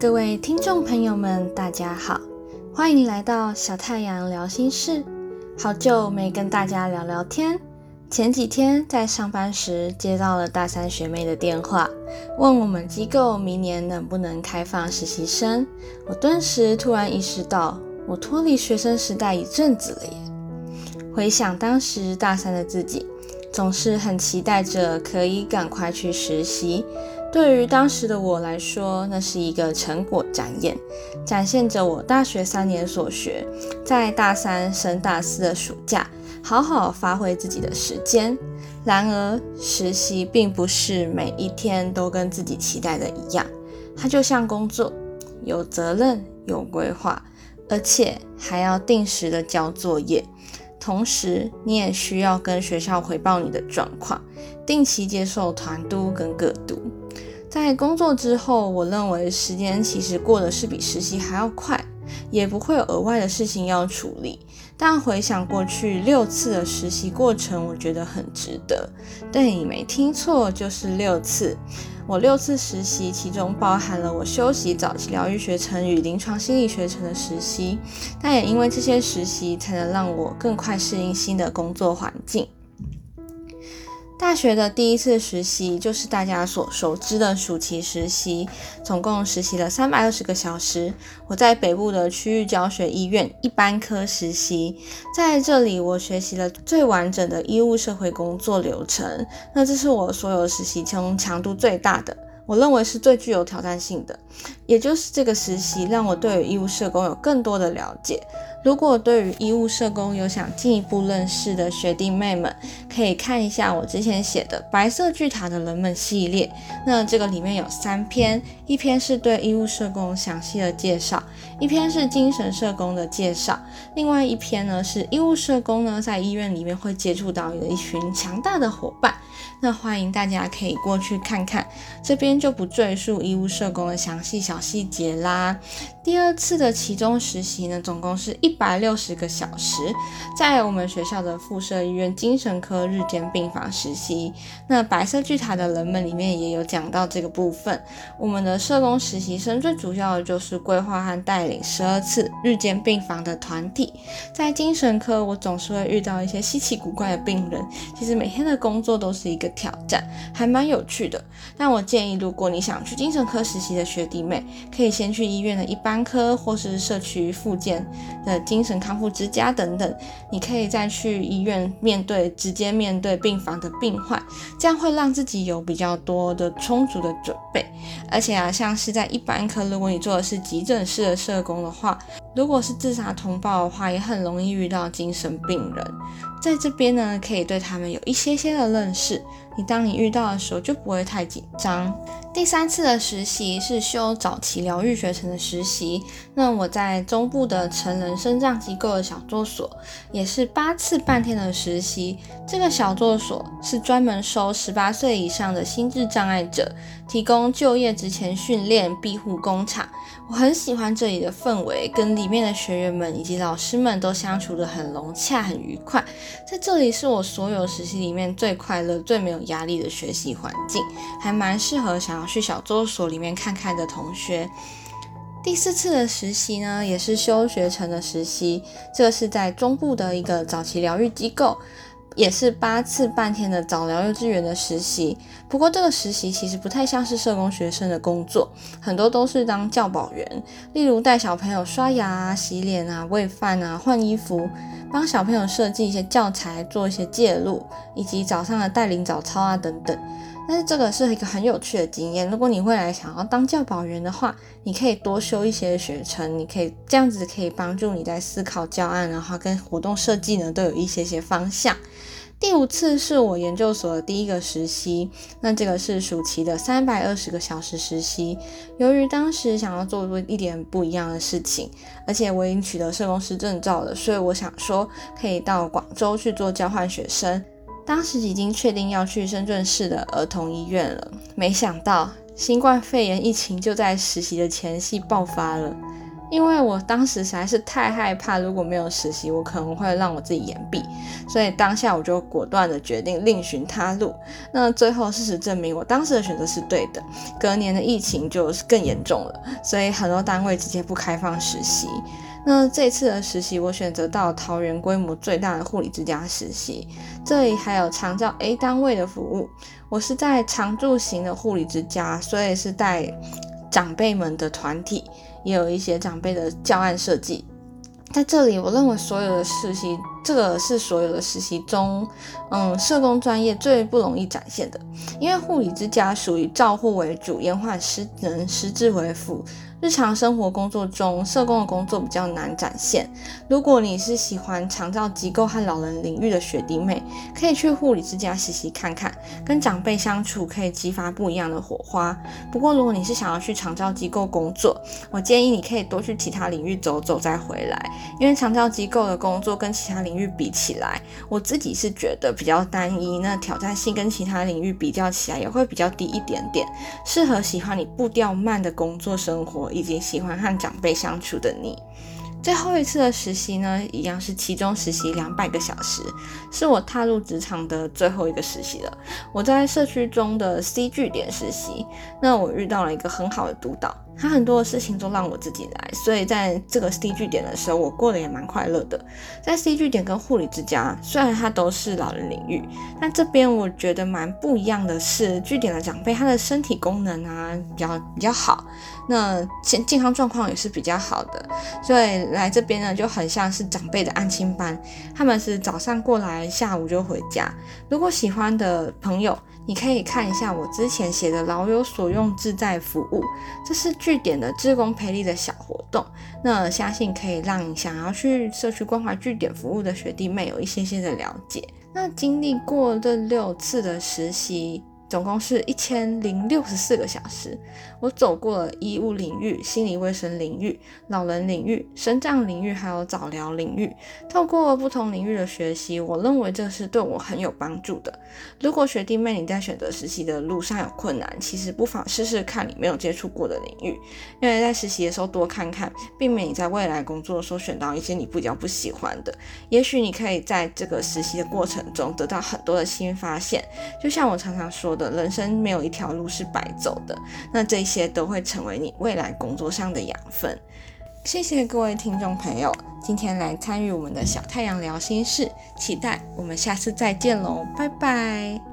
各位听众朋友们，大家好，欢迎来到小太阳聊心事。好久没跟大家聊聊天。前几天在上班时接到了大三学妹的电话，问我们机构明年能不能开放实习生。我顿时突然意识到，我脱离学生时代一阵子了耶。回想当时大三的自己，总是很期待着可以赶快去实习。对于当时的我来说，那是一个成果展演，展现着我大学三年所学，在大三升大四的暑假，好好发挥自己的时间。然而，实习并不是每一天都跟自己期待的一样，它就像工作，有责任、有规划，而且还要定时的交作业。同时，你也需要跟学校回报你的状况，定期接受团督跟个督。在工作之后，我认为时间其实过得是比实习还要快，也不会有额外的事情要处理。但回想过去六次的实习过程，我觉得很值得。对你没听错，就是六次。我六次实习，其中包含了我休息早期疗愈学程与临床心理学程的实习。但也因为这些实习，才能让我更快适应新的工作环境。大学的第一次实习就是大家所熟知的暑期实习，总共实习了三百二十个小时。我在北部的区域教学医院一般科实习，在这里我学习了最完整的医务社会工作流程。那这是我所有实习中强度最大的。我认为是最具有挑战性的，也就是这个实习让我对于医务社工有更多的了解。如果对于医务社工有想进一步认识的学弟妹们，可以看一下我之前写的《白色巨塔的人们》系列。那这个里面有三篇，一篇是对医务社工详细的介绍，一篇是精神社工的介绍，另外一篇呢是医务社工呢在医院里面会接触到的一群强大的伙伴。那欢迎大家可以过去看看，这边就不赘述医务社工的详细小细节啦。第二次的其中实习呢，总共是一百六十个小时，在我们学校的附设医院精神科日间病房实习。那白色巨塔的人们里面也有讲到这个部分。我们的社工实习生最主要的就是规划和带领十二次日间病房的团体。在精神科，我总是会遇到一些稀奇古怪的病人，其实每天的工作都是一个挑战，还蛮有趣的。但我建议，如果你想去精神科实习的学弟妹，可以先去医院的一般。科或是社区附件的精神康复之家等等，你可以再去医院面对直接面对病房的病患，这样会让自己有比较多的充足的准备。而且啊，像是在一般科，如果你做的是急诊室的社工的话，如果是自杀通报的话，也很容易遇到精神病人。在这边呢，可以对他们有一些些的认识。你当你遇到的时候，就不会太紧张。第三次的实习是修早期疗愈学程的实习。那我在中部的成人生障机构的小作所，也是八次半天的实习。这个小作所是专门收十八岁以上的心智障碍者，提供就业之前训练庇护工厂。我很喜欢这里的氛围，跟里面的学员们以及老师们都相处得很融洽、很愉快。在这里是我所有实习里面最快乐、最没有压力的学习环境，还蛮适合想要去小作所里面看看的同学。第四次的实习呢，也是修学成的实习，这是在中部的一个早期疗愈机构。也是八次半天的早疗幼稚园的实习，不过这个实习其实不太像是社工学生的工作，很多都是当教保员，例如带小朋友刷牙啊、洗脸啊、喂饭啊、换衣服，帮小朋友设计一些教材，做一些介入，以及早上的带领早操啊等等。但是这个是一个很有趣的经验。如果你未来想要当教保员的话，你可以多修一些学程，你可以这样子可以帮助你在思考教案，然后跟活动设计呢都有一些些方向。第五次是我研究所的第一个实习，那这个是暑期的三百二十个小时实习。由于当时想要做一点不一样的事情，而且我已经取得社工师证照了，所以我想说可以到广州去做交换学生。当时已经确定要去深圳市的儿童医院了，没想到新冠肺炎疫情就在实习的前夕爆发了。因为我当时实在是太害怕，如果没有实习，我可能会让我自己延毕，所以当下我就果断的决定另寻他路。那最后事实证明，我当时的选择是对的。隔年的疫情就更严重了，所以很多单位直接不开放实习。那这次的实习，我选择到桃园规模最大的护理之家实习，这里还有长照 A 单位的服务。我是在常住型的护理之家，所以是带长辈们的团体，也有一些长辈的教案设计。在这里，我认为所有的实习，这个是所有的实习中，嗯，社工专业最不容易展现的，因为护理之家属于照护为主，延缓失能，失智为辅。日常生活工作中，社工的工作比较难展现。如果你是喜欢长照机构和老人领域的学弟妹，可以去护理之家实习看看，跟长辈相处可以激发不一样的火花。不过，如果你是想要去长照机构工作，我建议你可以多去其他领域走走再回来，因为长照机构的工作跟其他领域比起来，我自己是觉得比较单一，那挑战性跟其他领域比较起来也会比较低一点点，适合喜欢你步调慢的工作生活。以及喜欢和长辈相处的你。最后一次的实习呢，一样是期中实习两百个小时，是我踏入职场的最后一个实习了。我在社区中的 C 据点实习，那我遇到了一个很好的督导。他很多的事情都让我自己来，所以在这个 C 据点的时候，我过得也蛮快乐的。在 C 据点跟护理之家，虽然它都是老人领域，但这边我觉得蛮不一样的是，据点的长辈他的身体功能啊比较比较好，那健健康状况也是比较好的，所以来这边呢就很像是长辈的安亲班，他们是早上过来，下午就回家。如果喜欢的朋友。你可以看一下我之前写的“老有所用，自在服务”，这是据点的志工培力的小活动。那相信可以让想要去社区关怀据点服务的学弟妹有一些些的了解。那经历过这六次的实习。总共是一千零六十四个小时，我走过了医务领域、心理卫生领域、老人领域、生长领域，还有早疗领域。透过不同领域的学习，我认为这是对我很有帮助的。如果学弟妹你在选择实习的路上有困难，其实不妨试试看你没有接触过的领域，因为在实习的时候多看看，避免你在未来工作的时候选到一些你比较不喜欢的。也许你可以在这个实习的过程中得到很多的新发现。就像我常常说。的人生没有一条路是白走的，那这些都会成为你未来工作上的养分。谢谢各位听众朋友，今天来参与我们的小太阳聊心事，期待我们下次再见喽，拜拜。